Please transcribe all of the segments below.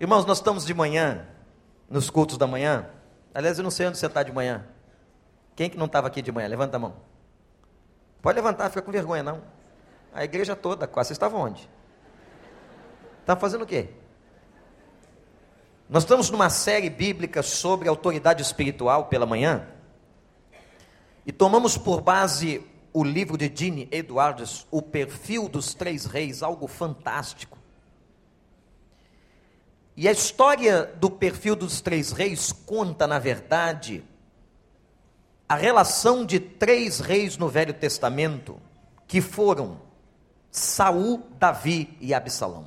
Irmãos, nós estamos de manhã, nos cultos da manhã. Aliás, eu não sei onde você está de manhã. Quem que não estava aqui de manhã? Levanta a mão. Pode levantar, fica com vergonha não. A igreja toda, quase. Vocês estavam onde? Estavam fazendo o quê? Nós estamos numa série bíblica sobre autoridade espiritual pela manhã. E tomamos por base o livro de Gene Edwards, O Perfil dos Três Reis, algo fantástico. E a história do perfil dos três reis conta, na verdade, a relação de três reis no Velho Testamento, que foram Saul, Davi e Absalão.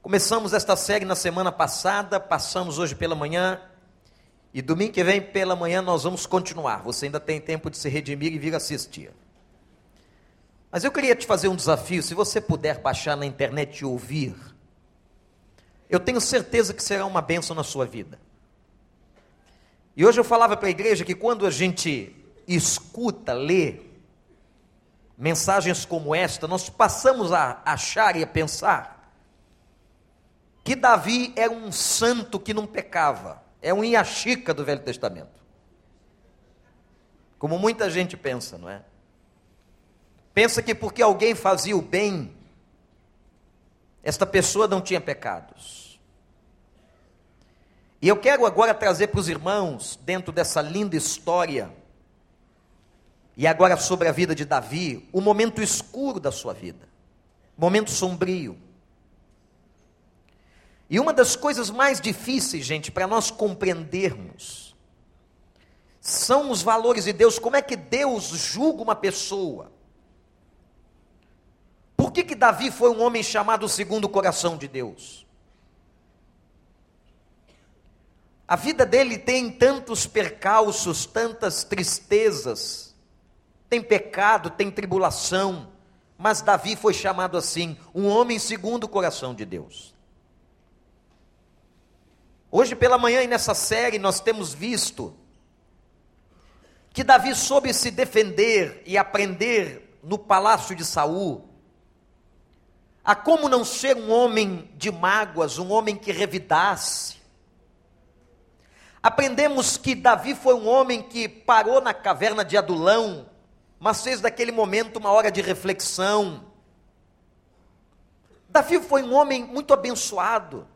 Começamos esta série na semana passada, passamos hoje pela manhã, e domingo que vem pela manhã nós vamos continuar. Você ainda tem tempo de se redimir e vir assistir. Mas eu queria te fazer um desafio, se você puder baixar na internet e ouvir eu tenho certeza que será uma bênção na sua vida. E hoje eu falava para a igreja que quando a gente escuta, lê mensagens como esta, nós passamos a achar e a pensar que Davi era um santo que não pecava, é um Iachica do Velho Testamento. Como muita gente pensa, não é? Pensa que porque alguém fazia o bem, esta pessoa não tinha pecados. E eu quero agora trazer para os irmãos, dentro dessa linda história, e agora sobre a vida de Davi, o momento escuro da sua vida, momento sombrio. E uma das coisas mais difíceis, gente, para nós compreendermos, são os valores de Deus, como é que Deus julga uma pessoa. Por que, que Davi foi um homem chamado segundo o coração de Deus? A vida dele tem tantos percalços, tantas tristezas, tem pecado, tem tribulação, mas Davi foi chamado assim, um homem segundo o coração de Deus. Hoje pela manhã e nessa série nós temos visto que Davi soube se defender e aprender no palácio de Saul a como não ser um homem de mágoas, um homem que revidasse, Aprendemos que Davi foi um homem que parou na caverna de Adulão, mas fez daquele momento uma hora de reflexão. Davi foi um homem muito abençoado.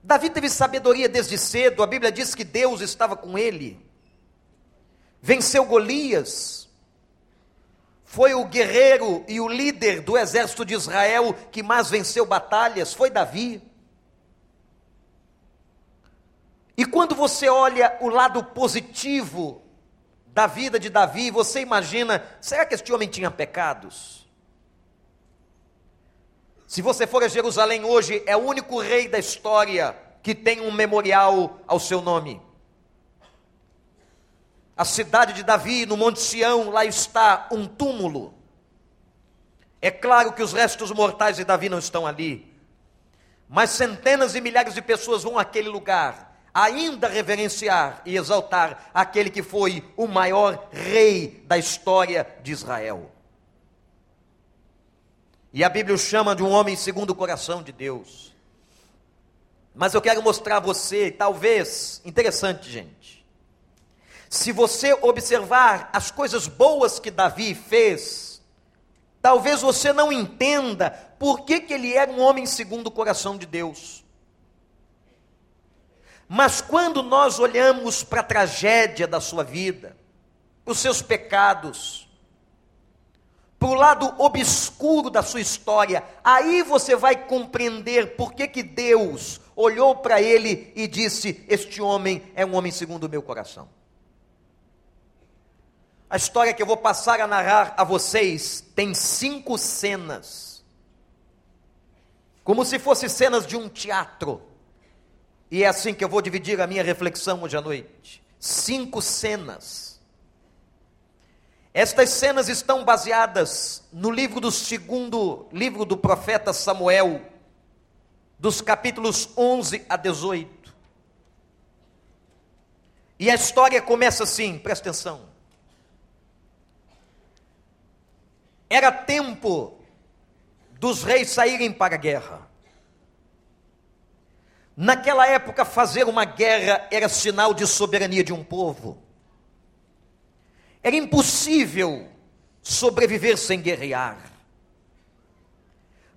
Davi teve sabedoria desde cedo, a Bíblia diz que Deus estava com ele. Venceu Golias. Foi o guerreiro e o líder do exército de Israel que mais venceu batalhas, foi Davi. E quando você olha o lado positivo da vida de Davi, você imagina: será que este homem tinha pecados? Se você for a Jerusalém hoje, é o único rei da história que tem um memorial ao seu nome. A cidade de Davi, no Monte Sião, lá está um túmulo. É claro que os restos mortais de Davi não estão ali, mas centenas e milhares de pessoas vão àquele lugar ainda reverenciar e exaltar aquele que foi o maior rei da história de Israel. E a Bíblia o chama de um homem segundo o coração de Deus. Mas eu quero mostrar a você, talvez, interessante, gente. Se você observar as coisas boas que Davi fez, talvez você não entenda por que, que ele era um homem segundo o coração de Deus. Mas quando nós olhamos para a tragédia da sua vida, os seus pecados, para o lado obscuro da sua história, aí você vai compreender por que, que Deus olhou para ele e disse: Este homem é um homem segundo o meu coração. A história que eu vou passar a narrar a vocês tem cinco cenas, como se fossem cenas de um teatro. E é assim que eu vou dividir a minha reflexão hoje à noite. Cinco cenas. Estas cenas estão baseadas no livro do segundo livro do profeta Samuel, dos capítulos 11 a 18. E a história começa assim, presta atenção. Era tempo dos reis saírem para a guerra. Naquela época, fazer uma guerra era sinal de soberania de um povo. Era impossível sobreviver sem guerrear.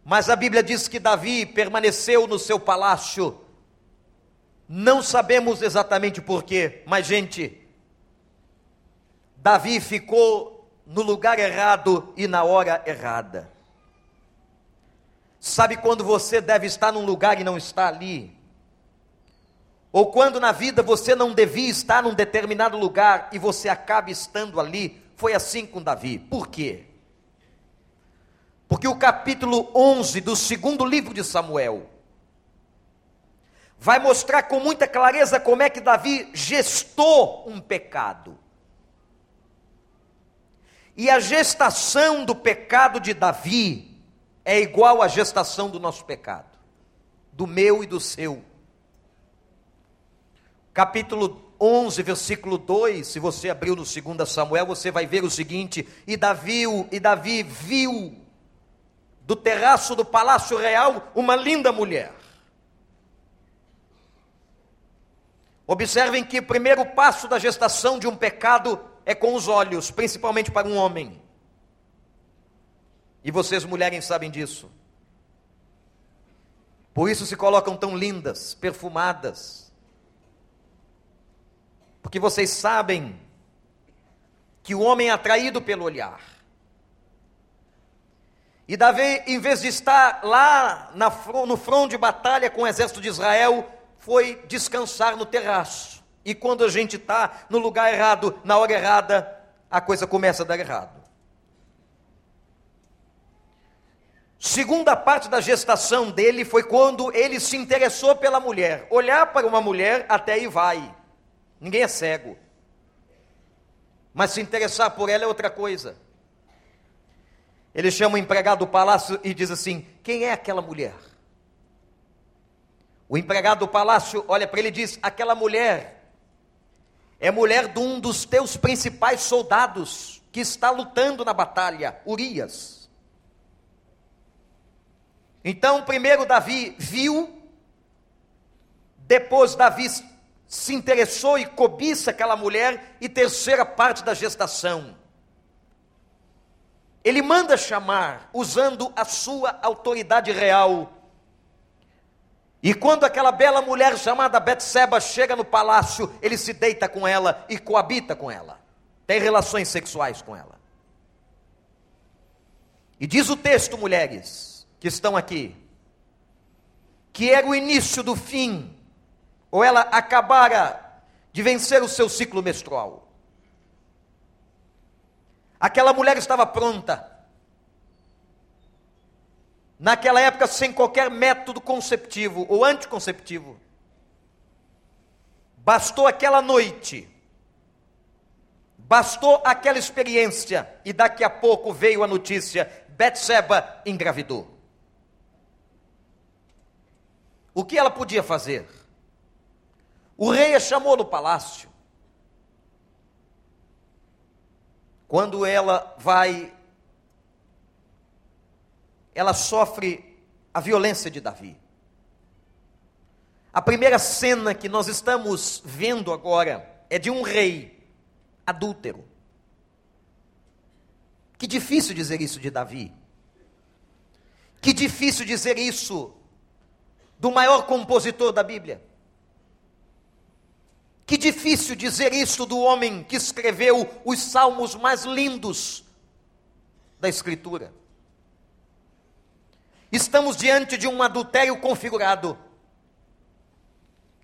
Mas a Bíblia diz que Davi permaneceu no seu palácio. Não sabemos exatamente porquê, mas, gente, Davi ficou no lugar errado e na hora errada. Sabe quando você deve estar num lugar e não está ali? Ou quando na vida você não devia estar num determinado lugar e você acaba estando ali? Foi assim com Davi. Por quê? Porque o capítulo 11 do segundo livro de Samuel vai mostrar com muita clareza como é que Davi gestou um pecado. E a gestação do pecado de Davi é igual à gestação do nosso pecado, do meu e do seu. Capítulo 11, versículo 2, se você abriu no 2 Samuel, você vai ver o seguinte: e Davi, e Davi viu do terraço do palácio real uma linda mulher. Observem que o primeiro passo da gestação de um pecado é com os olhos, principalmente para um homem. E vocês, mulheres, sabem disso. Por isso se colocam tão lindas, perfumadas. Porque vocês sabem que o homem é atraído pelo olhar. E Davi, em vez de estar lá no front de batalha com o exército de Israel, foi descansar no terraço. E quando a gente está no lugar errado, na hora errada, a coisa começa a dar errado. Segunda parte da gestação dele foi quando ele se interessou pela mulher. Olhar para uma mulher, até aí vai. Ninguém é cego. Mas se interessar por ela é outra coisa. Ele chama o empregado do palácio e diz assim: Quem é aquela mulher? O empregado do palácio olha para ele e diz: Aquela mulher é mulher de um dos teus principais soldados que está lutando na batalha, Urias. Então, primeiro Davi viu, depois Davi se interessou e cobiça aquela mulher, e terceira parte da gestação ele manda chamar, usando a sua autoridade real. E quando aquela bela mulher chamada Betseba chega no palácio, ele se deita com ela e coabita com ela. Tem relações sexuais com ela. E diz o texto, mulheres, que estão aqui, que era o início do fim, ou ela acabara de vencer o seu ciclo menstrual. Aquela mulher estava pronta. Naquela época, sem qualquer método conceptivo ou anticonceptivo. Bastou aquela noite, bastou aquela experiência, e daqui a pouco veio a notícia: Betseba engravidou. O que ela podia fazer? O rei a chamou no palácio. Quando ela vai, ela sofre a violência de Davi. A primeira cena que nós estamos vendo agora é de um rei adúltero. Que difícil dizer isso de Davi. Que difícil dizer isso do maior compositor da Bíblia. Que difícil dizer isso do homem que escreveu os salmos mais lindos da Escritura. Estamos diante de um adultério configurado.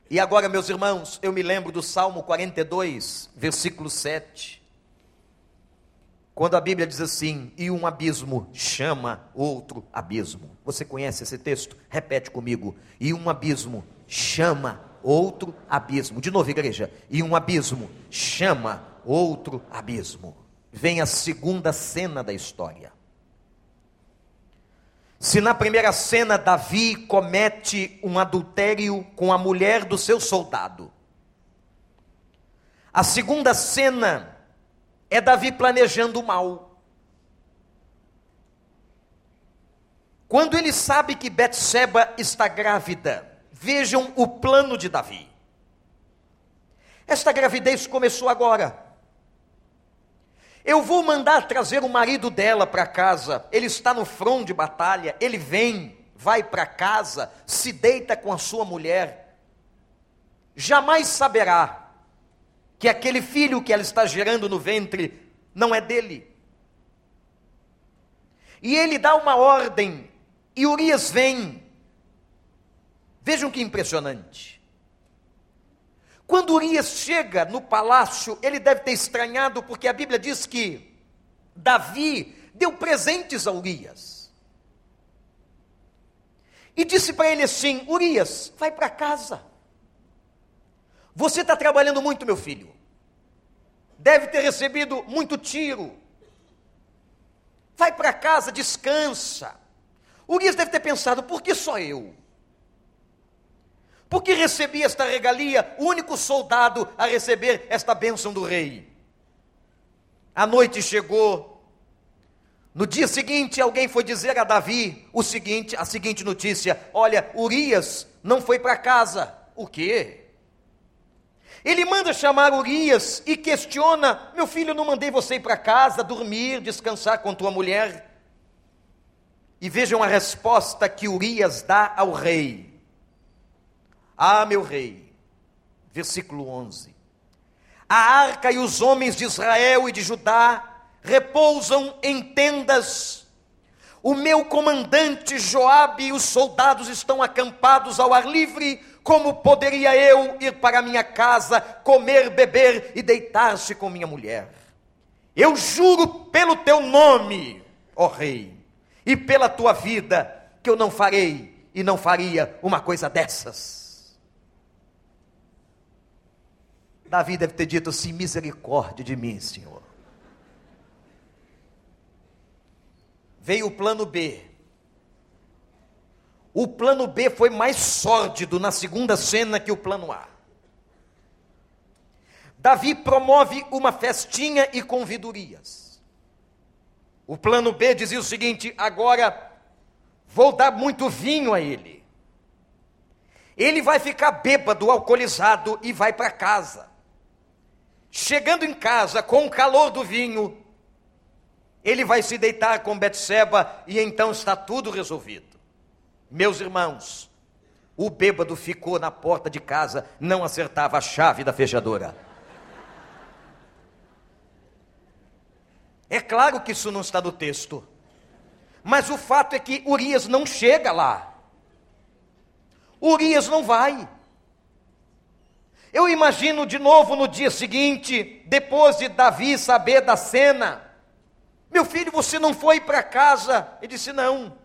E agora, meus irmãos, eu me lembro do Salmo 42, versículo 7. Quando a Bíblia diz assim: E um abismo chama outro abismo. Você conhece esse texto? Repete comigo. E um abismo chama outro abismo. De novo, igreja. E um abismo chama outro abismo. Vem a segunda cena da história. Se na primeira cena Davi comete um adultério com a mulher do seu soldado, a segunda cena é Davi planejando o mal. Quando ele sabe que Betseba está grávida, vejam o plano de Davi. Esta gravidez começou agora. Eu vou mandar trazer o marido dela para casa. Ele está no front de batalha. Ele vem, vai para casa, se deita com a sua mulher. Jamais saberá que aquele filho que ela está gerando no ventre não é dele. E ele dá uma ordem, e Urias vem. Vejam que impressionante. Quando Urias chega no palácio, ele deve ter estranhado, porque a Bíblia diz que Davi deu presentes a Urias. E disse para ele assim: Urias, vai para casa. Você está trabalhando muito, meu filho. Deve ter recebido muito tiro. Vai para casa, descansa. Urias deve ter pensado: por que só eu? Porque recebi esta regalia, o único soldado a receber esta bênção do rei. A noite chegou. No dia seguinte, alguém foi dizer a Davi o seguinte, a seguinte notícia: Olha, Urias não foi para casa. O quê? Ele manda chamar Urias e questiona: Meu filho, não mandei você ir para casa, dormir, descansar com tua mulher? E vejam a resposta que Urias dá ao rei. Ah, meu rei, versículo 11: A arca e os homens de Israel e de Judá repousam em tendas. O meu comandante Joabe e os soldados estão acampados ao ar livre. Como poderia eu ir para minha casa, comer, beber e deitar-se com minha mulher? Eu juro pelo teu nome, ó rei, e pela tua vida, que eu não farei e não faria uma coisa dessas. Davi deve ter dito assim: misericórdia de mim, Senhor. Veio o plano B. O plano B foi mais sórdido na segunda cena que o plano A. Davi promove uma festinha e convidorias. O plano B dizia o seguinte: agora vou dar muito vinho a ele. Ele vai ficar bêbado, alcoolizado e vai para casa. Chegando em casa com o calor do vinho, ele vai se deitar com Betseba e então está tudo resolvido. Meus irmãos, o bêbado ficou na porta de casa, não acertava a chave da fechadura. É claro que isso não está no texto. Mas o fato é que Urias não chega lá. Urias não vai. Eu imagino de novo no dia seguinte, depois de Davi saber da cena: Meu filho, você não foi para casa? Ele disse: Não.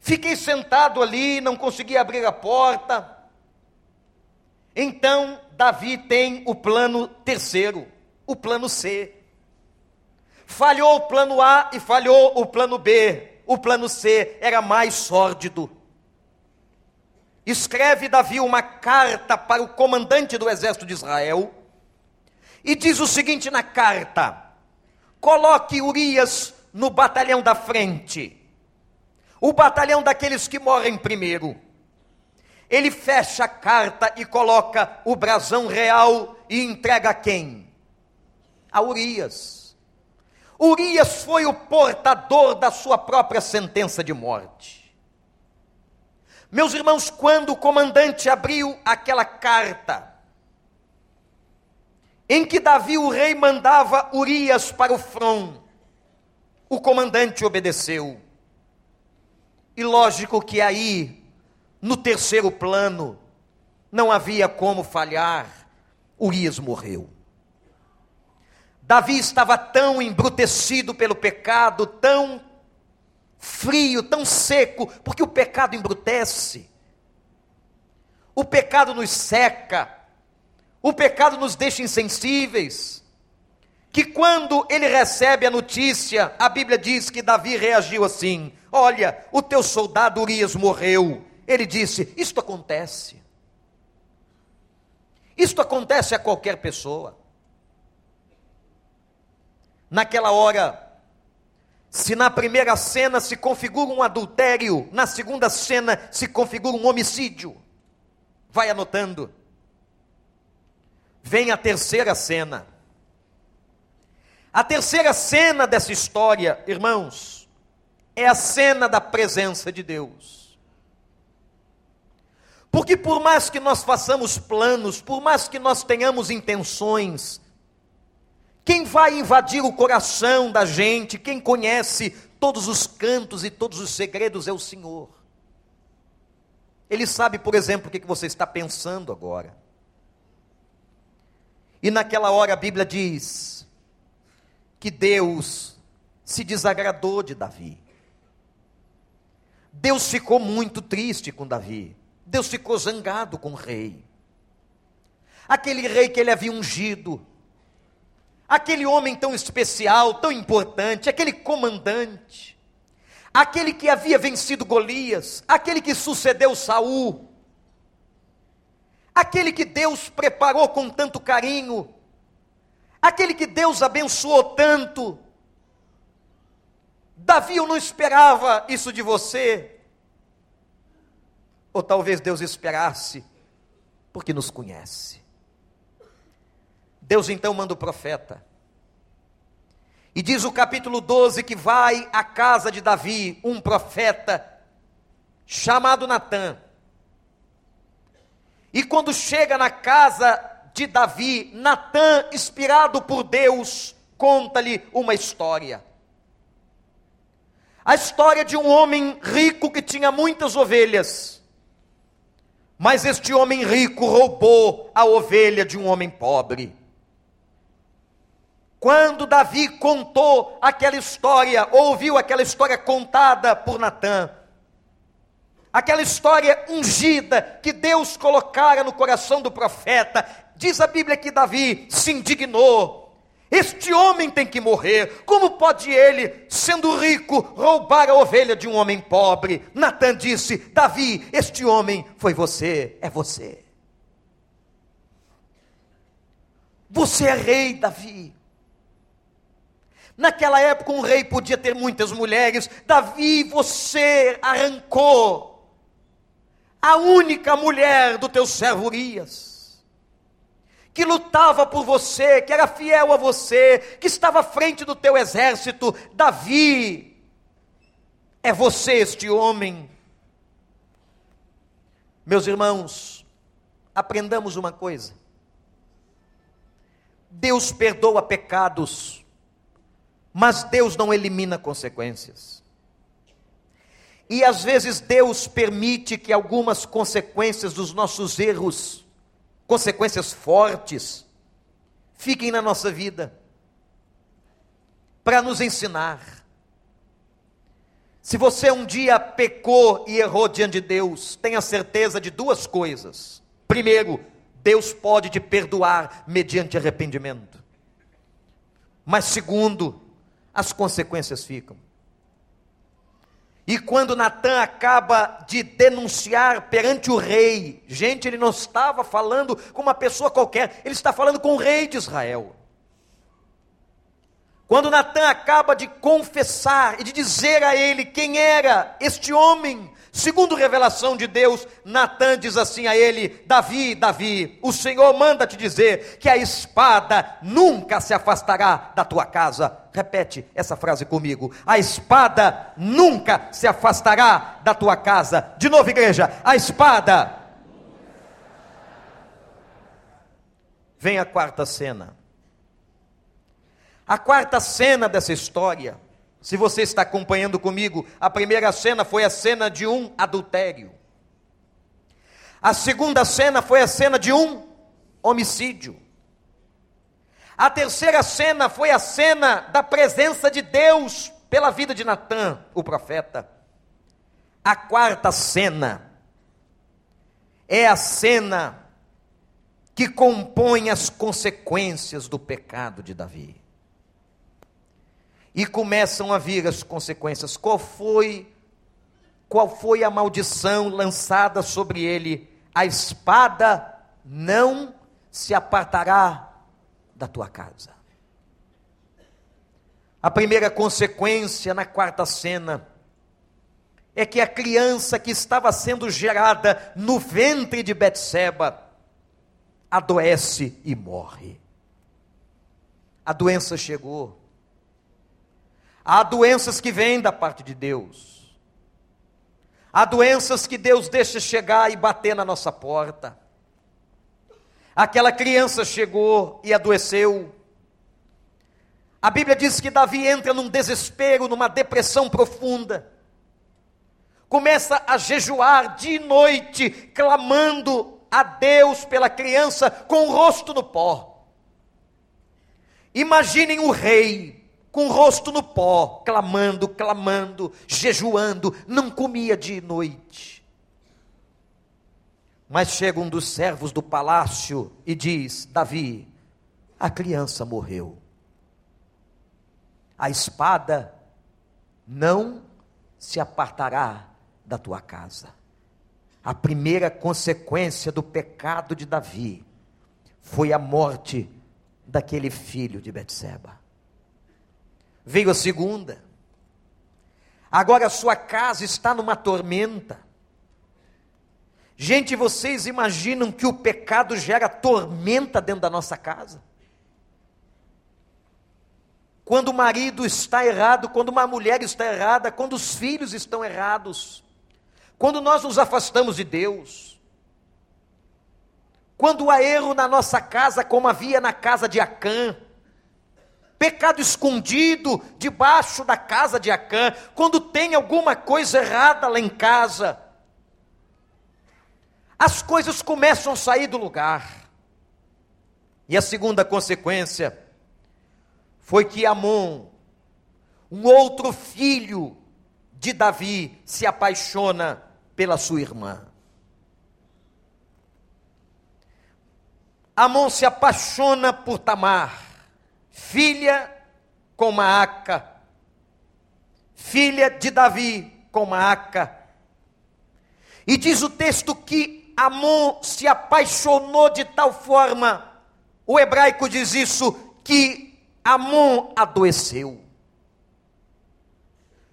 Fiquei sentado ali, não consegui abrir a porta. Então, Davi tem o plano terceiro, o plano C. Falhou o plano A e falhou o plano B. O plano C era mais sórdido escreve Davi uma carta para o comandante do exército de Israel e diz o seguinte na carta: coloque Urias no batalhão da frente, o batalhão daqueles que morrem primeiro. Ele fecha a carta e coloca o brasão real e entrega a quem? A Urias. Urias foi o portador da sua própria sentença de morte. Meus irmãos, quando o comandante abriu aquela carta, em que Davi, o rei, mandava Urias para o front, o comandante obedeceu. E lógico que aí, no terceiro plano, não havia como falhar, Urias morreu. Davi estava tão embrutecido pelo pecado, tão frio, tão seco, porque o pecado embrutece. O pecado nos seca. O pecado nos deixa insensíveis. Que quando ele recebe a notícia, a Bíblia diz que Davi reagiu assim: Olha, o teu soldado Urias morreu. Ele disse: Isto acontece. Isto acontece a qualquer pessoa. Naquela hora, Se na primeira cena se configura um adultério, na segunda cena se configura um homicídio. Vai anotando. Vem a terceira cena. A terceira cena dessa história, irmãos, é a cena da presença de Deus. Porque por mais que nós façamos planos, por mais que nós tenhamos intenções, quem vai invadir o coração da gente, quem conhece todos os cantos e todos os segredos é o Senhor. Ele sabe, por exemplo, o que você está pensando agora. E naquela hora a Bíblia diz que Deus se desagradou de Davi. Deus ficou muito triste com Davi. Deus ficou zangado com o rei. Aquele rei que ele havia ungido, aquele homem tão especial, tão importante, aquele comandante, aquele que havia vencido Golias, aquele que sucedeu Saul, aquele que Deus preparou com tanto carinho, aquele que Deus abençoou tanto. Davi, eu não esperava isso de você. Ou talvez Deus esperasse, porque nos conhece. Deus então manda o profeta. E diz o capítulo 12 que vai à casa de Davi um profeta chamado Natã. E quando chega na casa de Davi, Natã, inspirado por Deus, conta-lhe uma história. A história de um homem rico que tinha muitas ovelhas. Mas este homem rico roubou a ovelha de um homem pobre. Quando Davi contou aquela história, ouviu aquela história contada por Natã, aquela história ungida que Deus colocara no coração do profeta, diz a Bíblia que Davi se indignou. Este homem tem que morrer. Como pode ele, sendo rico, roubar a ovelha de um homem pobre? Natan disse: Davi, este homem foi você, é você. Você é rei, Davi. Naquela época, um rei podia ter muitas mulheres. Davi, você arrancou a única mulher do teu servo Urias, que lutava por você, que era fiel a você, que estava à frente do teu exército. Davi, é você este homem. Meus irmãos, aprendamos uma coisa. Deus perdoa pecados mas Deus não elimina consequências. E às vezes Deus permite que algumas consequências dos nossos erros, consequências fortes, fiquem na nossa vida, para nos ensinar. Se você um dia pecou e errou diante de Deus, tenha certeza de duas coisas. Primeiro, Deus pode te perdoar mediante arrependimento. Mas segundo, as consequências ficam. E quando Natan acaba de denunciar perante o rei, gente, ele não estava falando com uma pessoa qualquer, ele está falando com o rei de Israel. Quando Natan acaba de confessar e de dizer a ele quem era este homem, segundo revelação de Deus, Natan diz assim a ele: Davi, Davi, o Senhor manda te dizer que a espada nunca se afastará da tua casa. Repete essa frase comigo: a espada nunca se afastará da tua casa. De novo, igreja, a espada. Vem a quarta cena. A quarta cena dessa história, se você está acompanhando comigo, a primeira cena foi a cena de um adultério. A segunda cena foi a cena de um homicídio. A terceira cena foi a cena da presença de Deus pela vida de Natã, o profeta. A quarta cena é a cena que compõe as consequências do pecado de Davi e começam a vir as consequências. Qual foi qual foi a maldição lançada sobre ele? A espada não se apartará da tua casa. A primeira consequência na quarta cena é que a criança que estava sendo gerada no ventre de Betseba adoece e morre. A doença chegou. Há doenças que vêm da parte de Deus. Há doenças que Deus deixa chegar e bater na nossa porta. Aquela criança chegou e adoeceu. A Bíblia diz que Davi entra num desespero, numa depressão profunda. Começa a jejuar dia e noite, clamando a Deus pela criança com o rosto no pó. Imaginem o rei com o rosto no pó, clamando, clamando, jejuando, não comia dia e noite. Mas chega um dos servos do palácio e diz: Davi, a criança morreu. A espada não se apartará da tua casa. A primeira consequência do pecado de Davi foi a morte daquele filho de Betseba. Veio a segunda. Agora a sua casa está numa tormenta. Gente, vocês imaginam que o pecado gera tormenta dentro da nossa casa? Quando o marido está errado, quando uma mulher está errada, quando os filhos estão errados, quando nós nos afastamos de Deus, quando há erro na nossa casa, como havia na casa de Acã, pecado escondido debaixo da casa de Acã, quando tem alguma coisa errada lá em casa, as coisas começam a sair do lugar. E a segunda consequência foi que Amon, um outro filho de Davi, se apaixona pela sua irmã. Amon se apaixona por Tamar, filha com Maaca, filha de Davi com Maaca. E diz o texto que Amon se apaixonou de tal forma, o hebraico diz isso, que Amon adoeceu.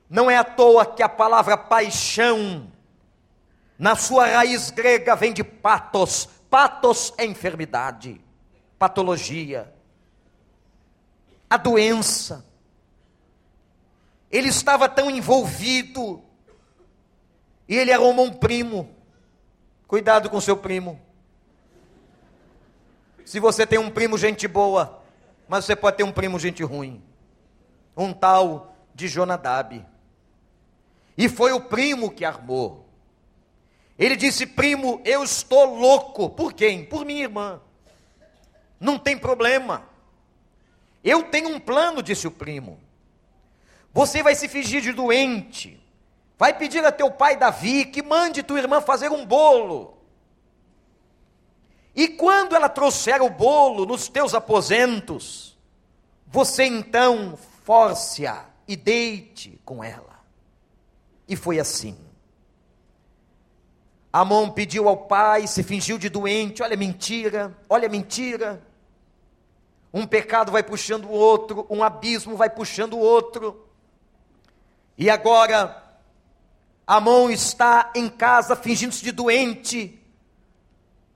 Não é à toa que a palavra paixão, na sua raiz grega, vem de patos. Patos é enfermidade, patologia, a doença. Ele estava tão envolvido, e ele arrumou um primo, Cuidado com seu primo. Se você tem um primo gente boa, mas você pode ter um primo gente ruim. Um tal de Jonadab. E foi o primo que armou. Ele disse: Primo, eu estou louco. Por quem? Por minha irmã. Não tem problema. Eu tenho um plano, disse o primo. Você vai se fingir de doente. Vai pedir a teu pai Davi que mande tua irmã fazer um bolo. E quando ela trouxer o bolo nos teus aposentos, você então force-a e deite com ela. E foi assim. Amon pediu ao pai, se fingiu de doente, olha mentira, olha mentira. Um pecado vai puxando o outro, um abismo vai puxando o outro. E agora Amon está em casa fingindo-se de doente.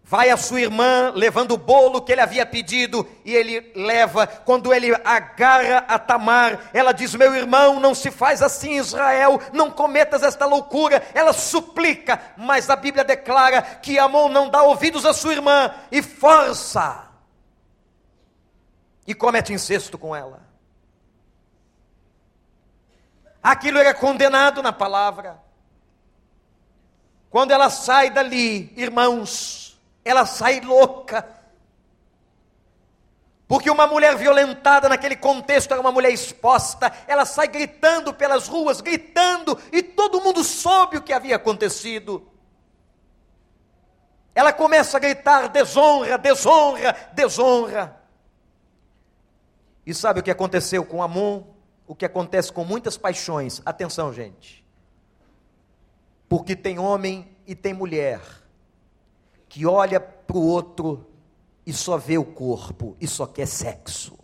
Vai a sua irmã levando o bolo que ele havia pedido e ele leva. Quando ele agarra a Tamar, ela diz: Meu irmão, não se faz assim, Israel, não cometas esta loucura. Ela suplica, mas a Bíblia declara que Amon não dá ouvidos à sua irmã e força e comete incesto com ela. Aquilo era condenado na palavra. Quando ela sai dali, irmãos, ela sai louca. Porque uma mulher violentada naquele contexto era uma mulher exposta, ela sai gritando pelas ruas, gritando, e todo mundo soube o que havia acontecido. Ela começa a gritar: desonra, desonra, desonra. E sabe o que aconteceu com Amon? O que acontece com muitas paixões? Atenção, gente. Porque tem homem e tem mulher que olha para o outro e só vê o corpo e só quer sexo.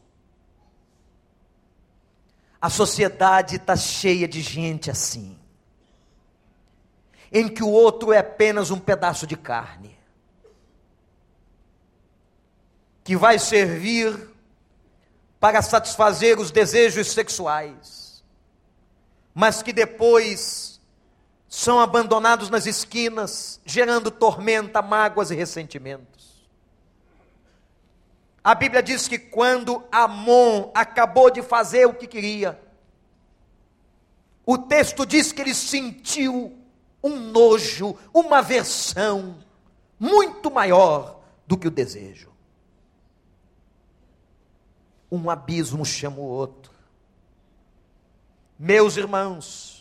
A sociedade está cheia de gente assim, em que o outro é apenas um pedaço de carne, que vai servir para satisfazer os desejos sexuais, mas que depois são abandonados nas esquinas, gerando tormenta, mágoas e ressentimentos. A Bíblia diz que quando Amon acabou de fazer o que queria, o texto diz que ele sentiu um nojo, uma aversão muito maior do que o desejo. Um abismo chama o outro. Meus irmãos,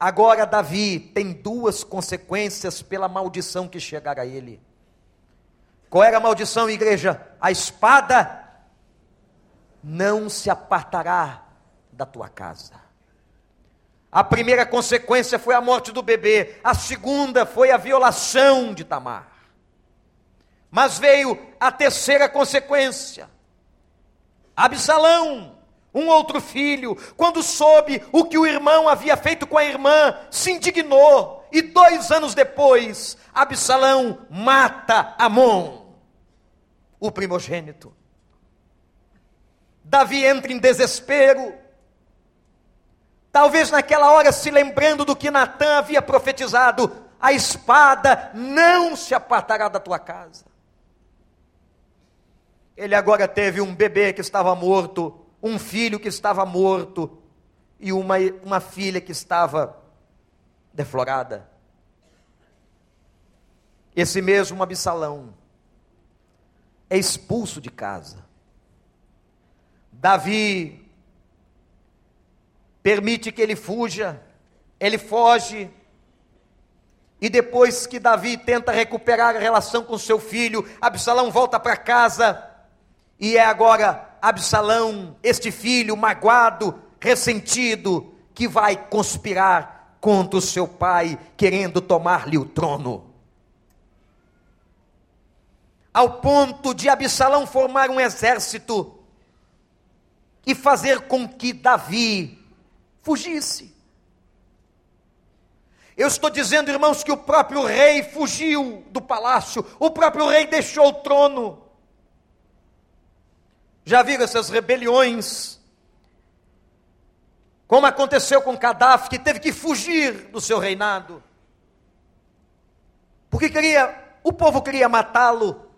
Agora, Davi tem duas consequências pela maldição que chegará a ele. Qual era a maldição, igreja? A espada não se apartará da tua casa. A primeira consequência foi a morte do bebê, a segunda foi a violação de Tamar. Mas veio a terceira consequência. Absalão um outro filho, quando soube o que o irmão havia feito com a irmã, se indignou, e dois anos depois, Absalão mata Amon, o primogênito. Davi entra em desespero, talvez naquela hora se lembrando do que Natan havia profetizado: a espada não se apartará da tua casa. Ele agora teve um bebê que estava morto, um filho que estava morto e uma, uma filha que estava deflorada. Esse mesmo Absalão é expulso de casa. Davi permite que ele fuja, ele foge, e depois que Davi tenta recuperar a relação com seu filho, Absalão volta para casa, e é agora Absalão, este filho magoado, ressentido, que vai conspirar contra o seu pai, querendo tomar-lhe o trono. Ao ponto de Absalão formar um exército e fazer com que Davi fugisse. Eu estou dizendo, irmãos, que o próprio rei fugiu do palácio, o próprio rei deixou o trono. Já viram essas rebeliões? Como aconteceu com Gaddafi, que teve que fugir do seu reinado. Porque queria, o povo queria matá-lo.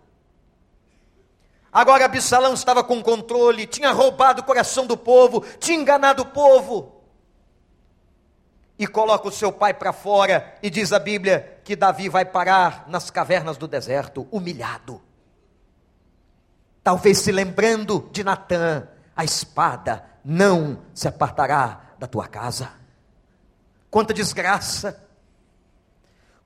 Agora Absalão estava com controle, tinha roubado o coração do povo, tinha enganado o povo. E coloca o seu pai para fora, e diz a Bíblia que Davi vai parar nas cavernas do deserto, humilhado. Talvez se lembrando de Natã, a espada não se apartará da tua casa. Quanta desgraça!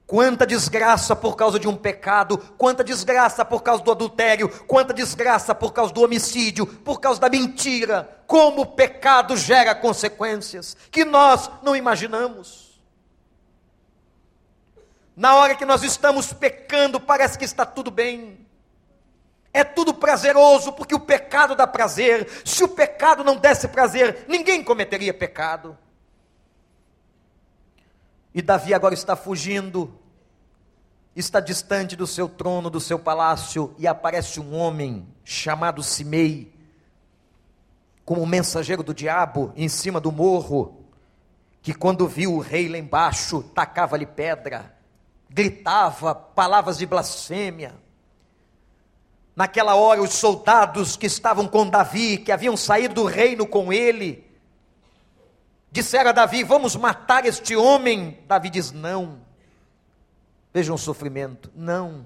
Quanta desgraça por causa de um pecado, quanta desgraça por causa do adultério, quanta desgraça por causa do homicídio, por causa da mentira. Como o pecado gera consequências que nós não imaginamos. Na hora que nós estamos pecando, parece que está tudo bem. É tudo prazeroso, porque o pecado dá prazer. Se o pecado não desse prazer, ninguém cometeria pecado. E Davi agora está fugindo, está distante do seu trono, do seu palácio, e aparece um homem chamado Simei, como mensageiro do diabo, em cima do morro, que quando viu o rei lá embaixo, tacava-lhe pedra, gritava palavras de blasfêmia Naquela hora, os soldados que estavam com Davi, que haviam saído do reino com ele, disseram a Davi: Vamos matar este homem. Davi diz: Não. Vejam o sofrimento. Não.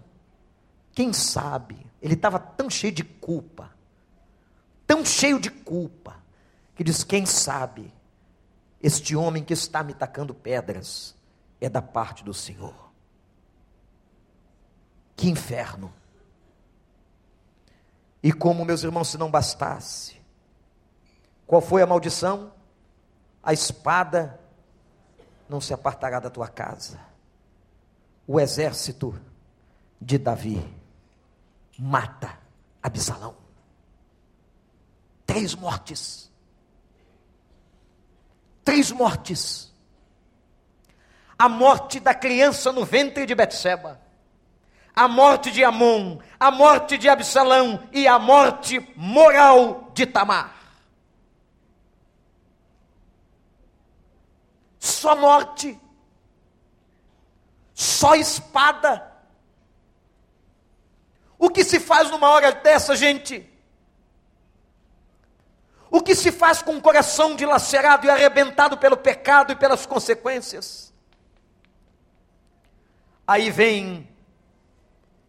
Quem sabe? Ele estava tão cheio de culpa, tão cheio de culpa, que diz: Quem sabe? Este homem que está me tacando pedras é da parte do Senhor. Que inferno! E como, meus irmãos, se não bastasse, qual foi a maldição? A espada não se apartará da tua casa. O exército de Davi mata Absalão. Três mortes. três mortes: a morte da criança no ventre de Betseba, a morte de Amon, a morte de Absalão e a morte moral de Tamar. Só morte, só espada. O que se faz numa hora dessa, gente? O que se faz com o coração dilacerado e arrebentado pelo pecado e pelas consequências? Aí vem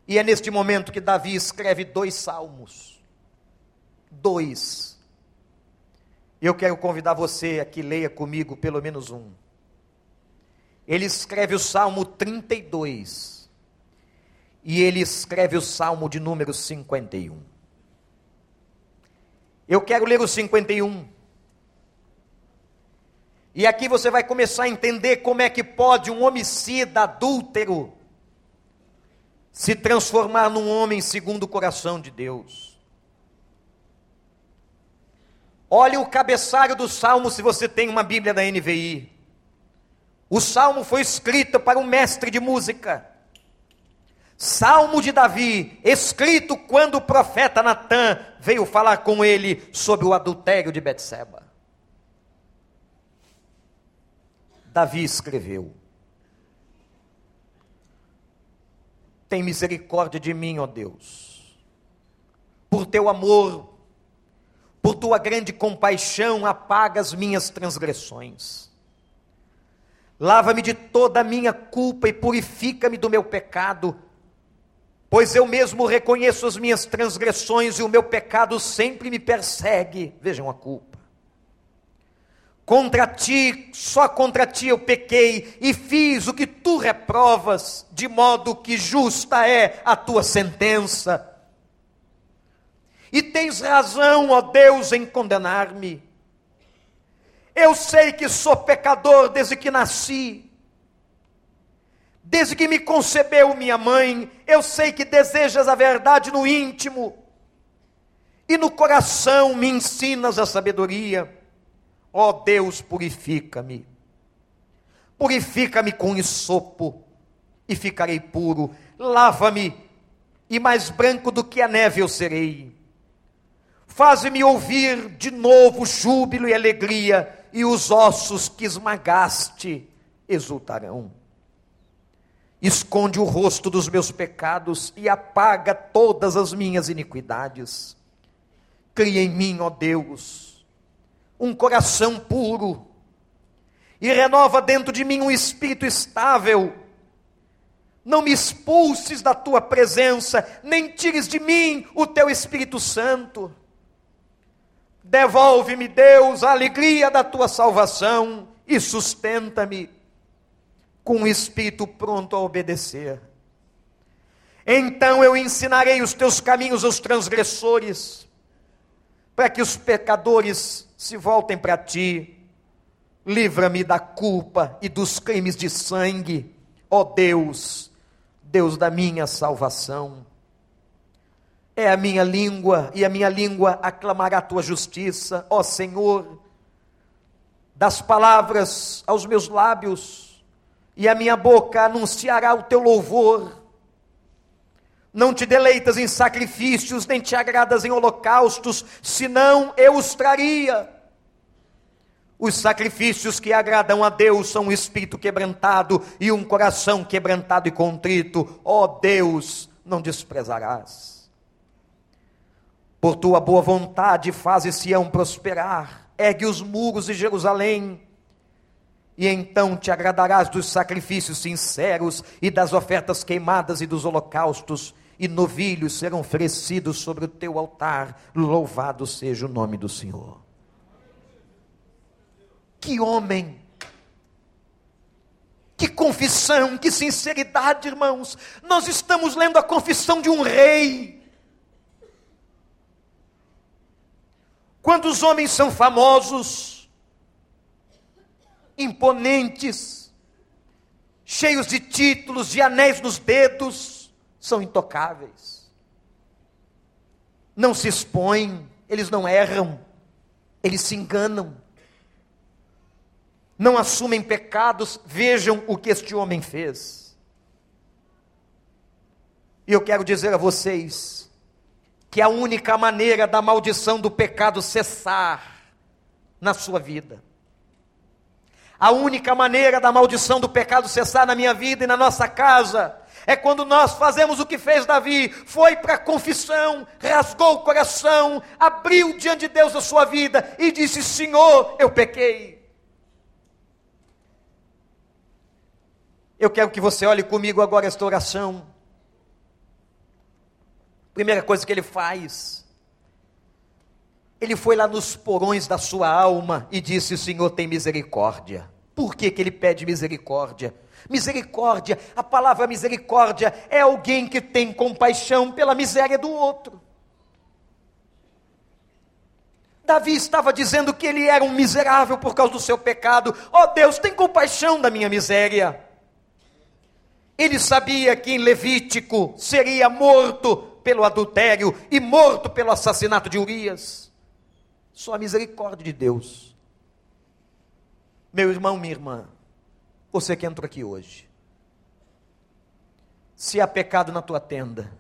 e é neste momento que Davi escreve dois salmos. Dois. Eu quero convidar você a que leia comigo pelo menos um. Ele escreve o Salmo 32. E ele escreve o Salmo de número 51. Eu quero ler o 51. E aqui você vai começar a entender como é que pode um homicida adúltero se transformar num homem segundo o coração de Deus. Olhe o cabeçalho do salmo se você tem uma Bíblia da NVI. O salmo foi escrito para um mestre de música. Salmo de Davi, escrito quando o profeta Natã veio falar com ele sobre o adultério de Betseba. Davi escreveu: Tem misericórdia de mim, ó Deus. Por teu amor, por tua grande compaixão, apaga as minhas transgressões. Lava-me de toda a minha culpa e purifica-me do meu pecado, pois eu mesmo reconheço as minhas transgressões e o meu pecado sempre me persegue. Vejam a culpa. Contra ti, só contra ti eu pequei e fiz o que tu reprovas, de modo que justa é a tua sentença. E tens razão, ó Deus, em condenar-me. Eu sei que sou pecador desde que nasci. Desde que me concebeu minha mãe, eu sei que desejas a verdade no íntimo, e no coração me ensinas a sabedoria. Ó oh Deus, purifica-me. Purifica-me com isopo e ficarei puro. Lava-me e mais branco do que a neve eu serei. Faze-me ouvir de novo júbilo e alegria, e os ossos que esmagaste exultarão. Esconde o rosto dos meus pecados e apaga todas as minhas iniquidades. Cria em mim, ó Deus, um coração puro e renova dentro de mim um espírito estável. Não me expulses da tua presença, nem tires de mim o teu Espírito Santo. Devolve-me, Deus, a alegria da tua salvação e sustenta-me com um espírito pronto a obedecer. Então eu ensinarei os teus caminhos aos transgressores, para que os pecadores se voltem para ti. Livra-me da culpa e dos crimes de sangue, ó Deus, Deus da minha salvação. É a minha língua, e a minha língua aclamará a tua justiça, ó Senhor. Das palavras aos meus lábios, e a minha boca anunciará o teu louvor. Não te deleitas em sacrifícios, nem te agradas em holocaustos, senão eu os traria. Os sacrifícios que agradam a Deus são um espírito quebrantado e um coração quebrantado e contrito. Ó oh Deus, não desprezarás. Por tua boa vontade, fazes Sião prosperar, ergue os muros de Jerusalém, e então te agradarás dos sacrifícios sinceros e das ofertas queimadas e dos holocaustos e novilhos serão oferecidos sobre o teu altar. Louvado seja o nome do Senhor. Que homem! Que confissão, que sinceridade, irmãos. Nós estamos lendo a confissão de um rei. Quando os homens são famosos, imponentes, cheios de títulos, de anéis nos dedos, são intocáveis. Não se expõem, eles não erram, eles se enganam. não assumem pecados, vejam o que este homem fez. E eu quero dizer a vocês que a única maneira da maldição do pecado cessar na sua vida, a única maneira da maldição do pecado cessar na minha vida e na nossa casa, é quando nós fazemos o que fez Davi, foi para a confissão, rasgou o coração, abriu diante de Deus a sua vida e disse: Senhor, eu pequei. Eu quero que você olhe comigo agora esta oração. Primeira coisa que ele faz, ele foi lá nos porões da sua alma e disse: Senhor, tem misericórdia. Por que, que ele pede misericórdia? Misericórdia, a palavra misericórdia é alguém que tem compaixão pela miséria do outro. Davi estava dizendo que ele era um miserável por causa do seu pecado. Oh Deus, tem compaixão da minha miséria. Ele sabia que em Levítico seria morto pelo adultério e morto pelo assassinato de Urias. Só a misericórdia de Deus. Meu irmão, minha irmã, você que entrou aqui hoje, se há pecado na tua tenda,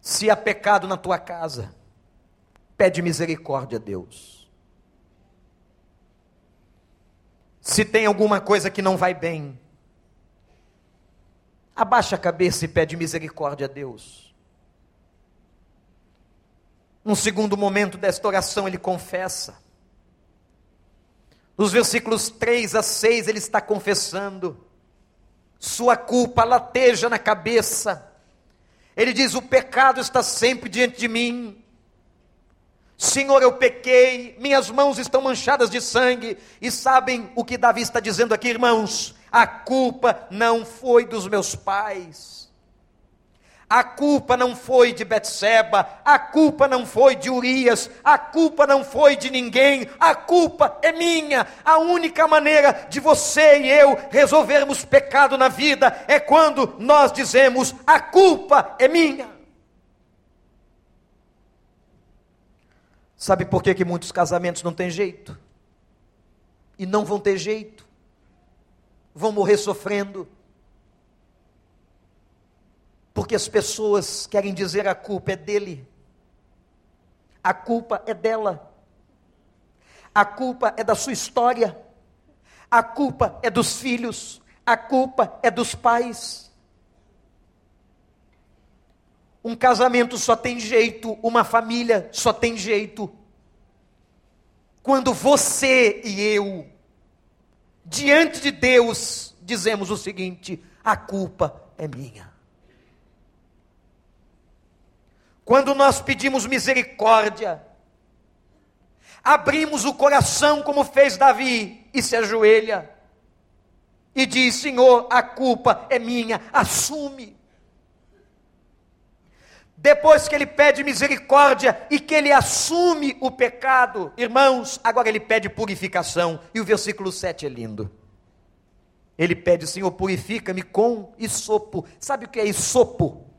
se há pecado na tua casa, pede misericórdia a Deus. Se tem alguma coisa que não vai bem, abaixa a cabeça e pede misericórdia a Deus. Num segundo momento desta oração, ele confessa. Nos versículos 3 a 6, ele está confessando. Sua culpa lateja na cabeça. Ele diz: O pecado está sempre diante de mim. Senhor, eu pequei, minhas mãos estão manchadas de sangue. E sabem o que Davi está dizendo aqui, irmãos? A culpa não foi dos meus pais. A culpa não foi de Betseba, a culpa não foi de Urias, a culpa não foi de ninguém, a culpa é minha. A única maneira de você e eu resolvermos pecado na vida é quando nós dizemos: a culpa é minha. Sabe por que, que muitos casamentos não têm jeito? E não vão ter jeito? vão morrer sofrendo. Porque as pessoas querem dizer a culpa é dele, a culpa é dela, a culpa é da sua história, a culpa é dos filhos, a culpa é dos pais. Um casamento só tem jeito, uma família só tem jeito, quando você e eu diante de Deus, dizemos o seguinte: a culpa é minha. Quando nós pedimos misericórdia, abrimos o coração como fez Davi e se ajoelha e diz: Senhor, a culpa é minha, assume. Depois que ele pede misericórdia e que ele assume o pecado, irmãos, agora ele pede purificação. E o versículo 7 é lindo. Ele pede, Senhor, purifica-me com isopo. Sabe o que é isopo?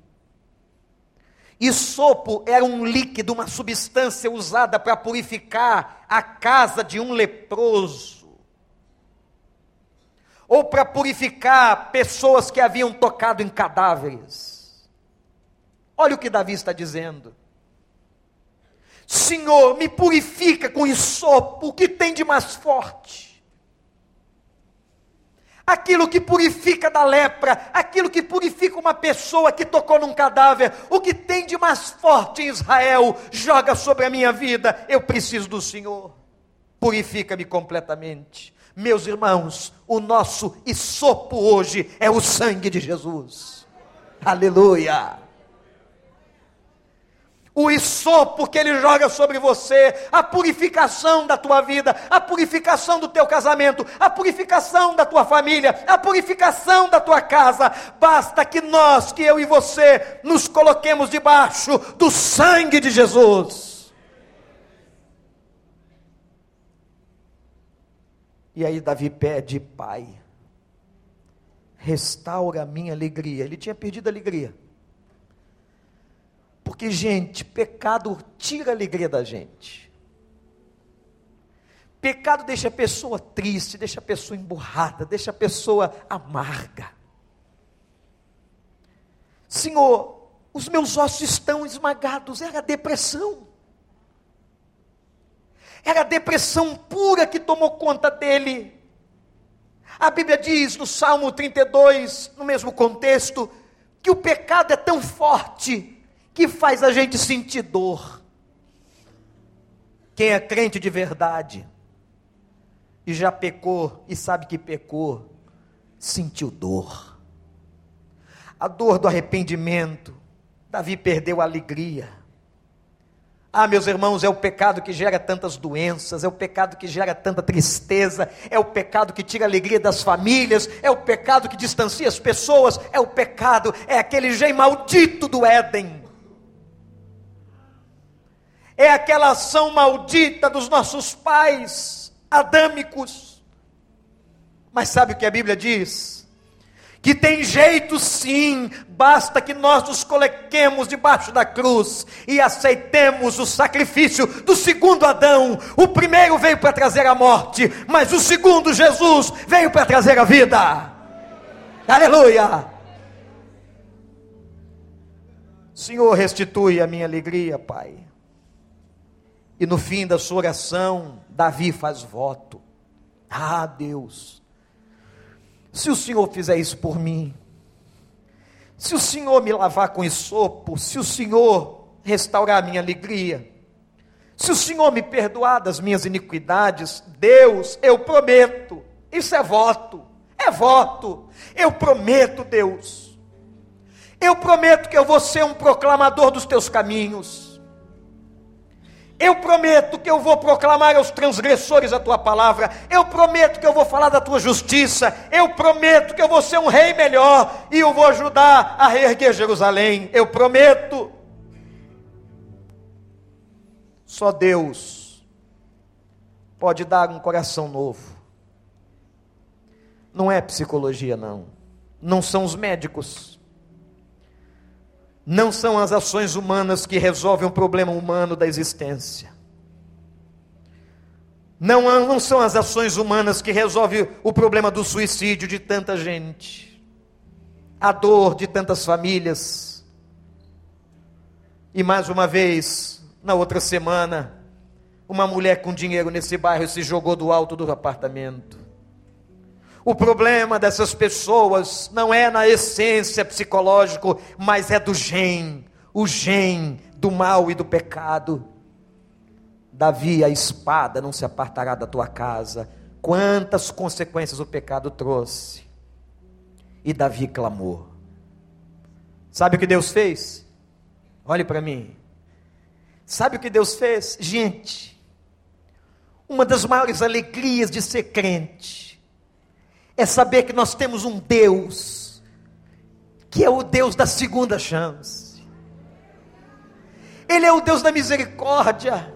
Isopo era um líquido, uma substância usada para purificar a casa de um leproso. Ou para purificar pessoas que haviam tocado em cadáveres. Olha o que Davi está dizendo. Senhor, me purifica com isopo, o que tem de mais forte? Aquilo que purifica da lepra, aquilo que purifica uma pessoa que tocou num cadáver, o que tem de mais forte em Israel, joga sobre a minha vida. Eu preciso do Senhor. Purifica-me completamente. Meus irmãos, o nosso isopo hoje é o sangue de Jesus. Aleluia o isopo que ele joga sobre você, a purificação da tua vida, a purificação do teu casamento, a purificação da tua família, a purificação da tua casa. Basta que nós, que eu e você, nos coloquemos debaixo do sangue de Jesus. E aí Davi pede, Pai, restaura a minha alegria. Ele tinha perdido a alegria. Porque, gente, pecado tira a alegria da gente. Pecado deixa a pessoa triste, deixa a pessoa emburrada, deixa a pessoa amarga. Senhor, os meus ossos estão esmagados, era depressão. Era a depressão pura que tomou conta dele. A Bíblia diz no Salmo 32, no mesmo contexto, que o pecado é tão forte que faz a gente sentir dor. Quem é crente de verdade e já pecou e sabe que pecou, sentiu dor. A dor do arrependimento. Davi perdeu a alegria ah, meus irmãos, é o pecado que gera tantas doenças, é o pecado que gera tanta tristeza, é o pecado que tira a alegria das famílias, é o pecado que distancia as pessoas, é o pecado, é aquele gem maldito do Éden. É aquela ação maldita dos nossos pais adâmicos. Mas sabe o que a Bíblia diz? que tem jeito sim, basta que nós nos coloquemos debaixo da cruz e aceitemos o sacrifício do segundo Adão. O primeiro veio para trazer a morte, mas o segundo, Jesus, veio para trazer a vida. Aleluia! Senhor, restitui a minha alegria, Pai. E no fim da sua oração, Davi faz voto. Ah, Deus se o Senhor fizer isso por mim, se o Senhor me lavar com esopo, se o Senhor restaurar a minha alegria, se o Senhor me perdoar das minhas iniquidades, Deus, eu prometo, isso é voto, é voto, eu prometo, Deus, eu prometo que eu vou ser um proclamador dos teus caminhos, eu prometo que eu vou proclamar aos transgressores a tua palavra. Eu prometo que eu vou falar da tua justiça. Eu prometo que eu vou ser um rei melhor e eu vou ajudar a reerguer Jerusalém. Eu prometo. Só Deus pode dar um coração novo. Não é psicologia, não. Não são os médicos não são as ações humanas que resolvem o problema humano da existência. Não, não são as ações humanas que resolvem o problema do suicídio de tanta gente, a dor de tantas famílias. E mais uma vez, na outra semana, uma mulher com dinheiro nesse bairro se jogou do alto do apartamento. O problema dessas pessoas não é na essência psicológico, mas é do gen, o gen do mal e do pecado. Davi, a espada não se apartará da tua casa. Quantas consequências o pecado trouxe. E Davi clamou. Sabe o que Deus fez? Olhe para mim. Sabe o que Deus fez? Gente, uma das maiores alegrias de ser crente é saber que nós temos um Deus, que é o Deus da segunda chance. Ele é o Deus da misericórdia.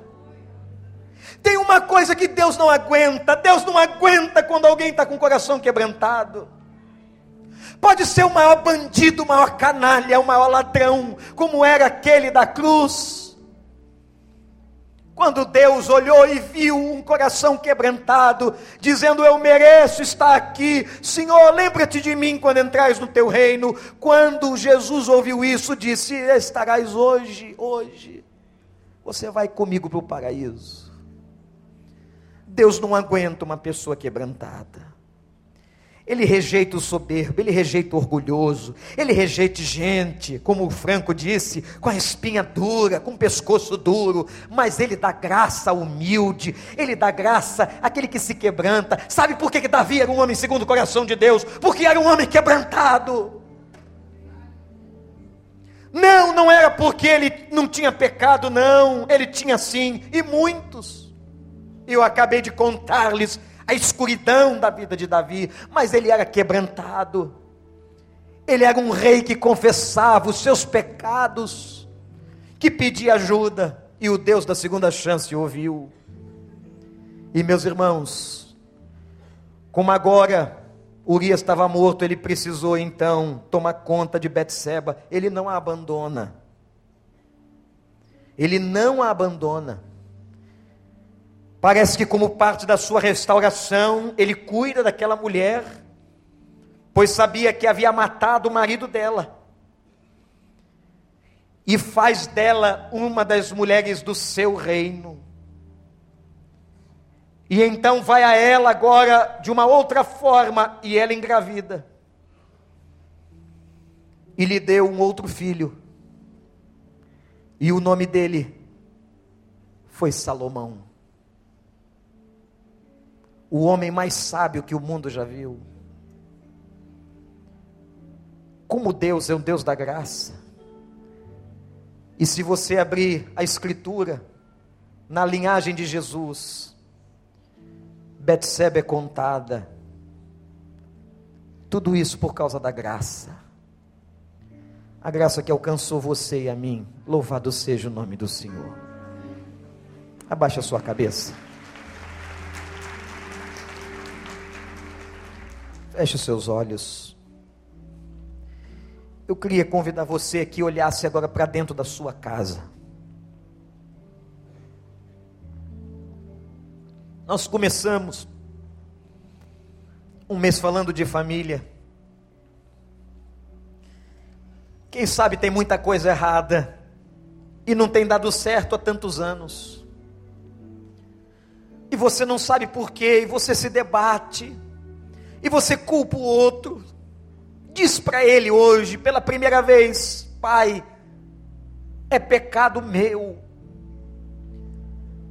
Tem uma coisa que Deus não aguenta: Deus não aguenta quando alguém está com o coração quebrantado. Pode ser o maior bandido, o maior canalha, o maior ladrão, como era aquele da cruz quando Deus olhou e viu um coração quebrantado, dizendo: Eu mereço estar aqui, Senhor, lembra-te de mim quando entrares no teu reino. Quando Jesus ouviu isso, disse: Estarás hoje, hoje, você vai comigo para o paraíso. Deus não aguenta uma pessoa quebrantada. Ele rejeita o soberbo, ele rejeita o orgulhoso, ele rejeita gente, como o Franco disse, com a espinha dura, com o pescoço duro, mas ele dá graça ao humilde, ele dá graça àquele que se quebranta. Sabe por que, que Davi era um homem segundo o coração de Deus? Porque era um homem quebrantado. Não, não era porque ele não tinha pecado, não, ele tinha sim, e muitos. Eu acabei de contar-lhes a escuridão da vida de Davi, mas ele era quebrantado. Ele era um rei que confessava os seus pecados, que pedia ajuda, e o Deus da segunda chance ouviu. E meus irmãos, como agora Urias estava morto, ele precisou então tomar conta de Betseba. Ele não a abandona. Ele não a abandona. Parece que, como parte da sua restauração, ele cuida daquela mulher, pois sabia que havia matado o marido dela, e faz dela uma das mulheres do seu reino. E então vai a ela agora de uma outra forma, e ela engravida. E lhe deu um outro filho. E o nome dele foi Salomão. O homem mais sábio que o mundo já viu. Como Deus é um Deus da graça. E se você abrir a Escritura, na linhagem de Jesus, Betseba é contada. Tudo isso por causa da graça. A graça que alcançou você e a mim. Louvado seja o nome do Senhor. Abaixa a sua cabeça. Feche os seus olhos. Eu queria convidar você que olhasse agora para dentro da sua casa. Nós começamos um mês falando de família. Quem sabe tem muita coisa errada e não tem dado certo há tantos anos. E você não sabe por quê, e você se debate e você culpa o outro, diz para ele hoje, pela primeira vez: Pai, é pecado meu,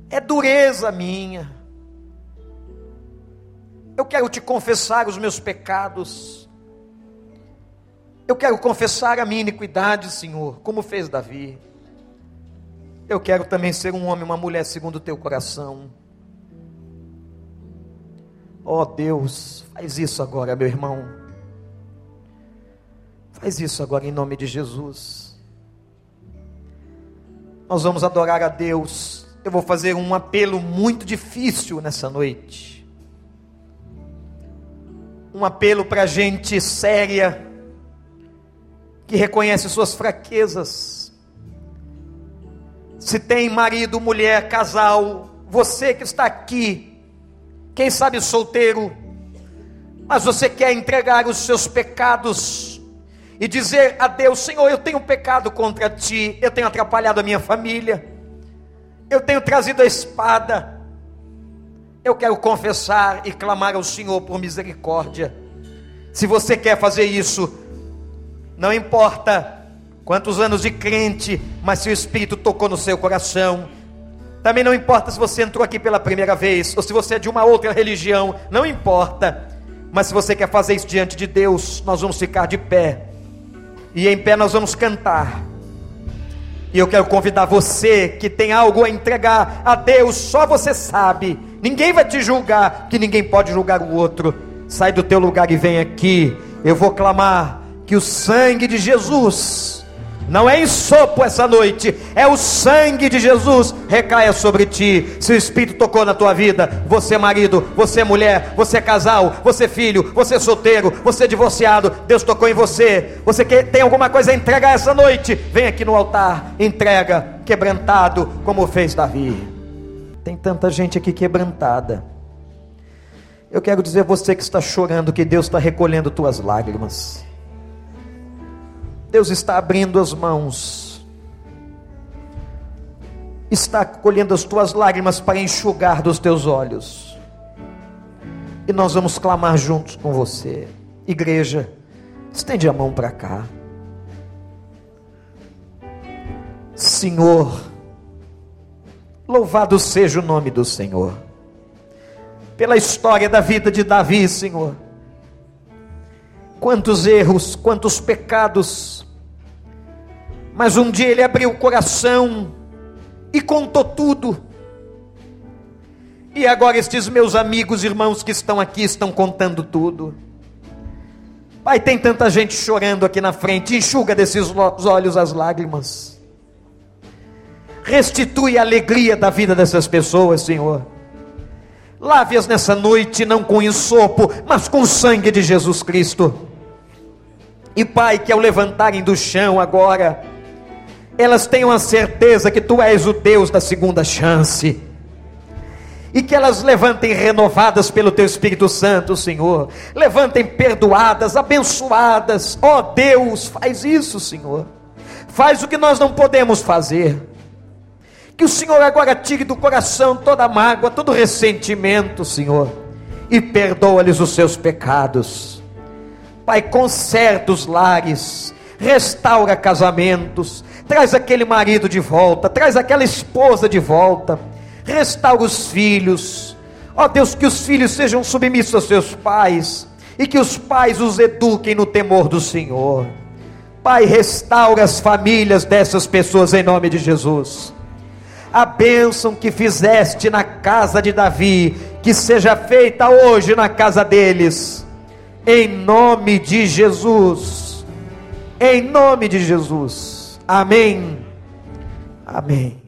é dureza minha. Eu quero te confessar os meus pecados. Eu quero confessar a minha iniquidade, Senhor, como fez Davi. Eu quero também ser um homem, uma mulher segundo o teu coração. Ó oh Deus, faz isso agora, meu irmão. Faz isso agora em nome de Jesus. Nós vamos adorar a Deus. Eu vou fazer um apelo muito difícil nessa noite. Um apelo para gente séria, que reconhece suas fraquezas. Se tem marido, mulher, casal, você que está aqui, quem sabe solteiro, mas você quer entregar os seus pecados e dizer a Deus: Senhor, eu tenho pecado contra ti, eu tenho atrapalhado a minha família, eu tenho trazido a espada, eu quero confessar e clamar ao Senhor por misericórdia. Se você quer fazer isso, não importa quantos anos de crente, mas se o Espírito tocou no seu coração, também não importa se você entrou aqui pela primeira vez ou se você é de uma outra religião, não importa. Mas se você quer fazer isso diante de Deus, nós vamos ficar de pé. E em pé nós vamos cantar. E eu quero convidar você que tem algo a entregar a Deus, só você sabe. Ninguém vai te julgar, que ninguém pode julgar o outro. Sai do teu lugar e vem aqui. Eu vou clamar que o sangue de Jesus não é ensopo essa noite, é o sangue de Jesus recaia sobre ti. Se o Espírito tocou na tua vida, você marido, você mulher, você casal, você filho, você solteiro, você divorciado, Deus tocou em você. Você quer, tem alguma coisa a entregar essa noite? Vem aqui no altar, entrega, quebrantado, como fez Davi. Tem tanta gente aqui quebrantada. Eu quero dizer a você que está chorando que Deus está recolhendo tuas lágrimas. Deus está abrindo as mãos, está colhendo as tuas lágrimas para enxugar dos teus olhos, e nós vamos clamar juntos com você, igreja, estende a mão para cá, Senhor, louvado seja o nome do Senhor, pela história da vida de Davi, Senhor, quantos erros, quantos pecados, mas um dia ele abriu o coração e contou tudo. E agora estes meus amigos, irmãos que estão aqui, estão contando tudo. Pai, tem tanta gente chorando aqui na frente, enxuga desses olhos as lágrimas. Restitui a alegria da vida dessas pessoas, Senhor. Lave-as nessa noite, não com ensopo, mas com o sangue de Jesus Cristo. E Pai, que ao levantarem do chão agora, elas tenham a certeza que tu és o Deus da segunda chance. e que elas levantem renovadas pelo Teu Espírito Santo, Senhor. Levantem perdoadas, abençoadas. Ó oh, Deus, faz isso, Senhor. Faz o que nós não podemos fazer. Que o Senhor agora tire do coração toda mágoa, todo ressentimento, Senhor, e perdoa-lhes os seus pecados. Pai, conserta os lares, restaura casamentos, traz aquele marido de volta, traz aquela esposa de volta, restaura os filhos. Ó Deus, que os filhos sejam submissos aos seus pais e que os pais os eduquem no temor do Senhor. Pai, restaura as famílias dessas pessoas em nome de Jesus a bênção que fizeste na casa de Davi, que seja feita hoje na casa deles, em nome de Jesus. Em nome de Jesus. Amém. Amém.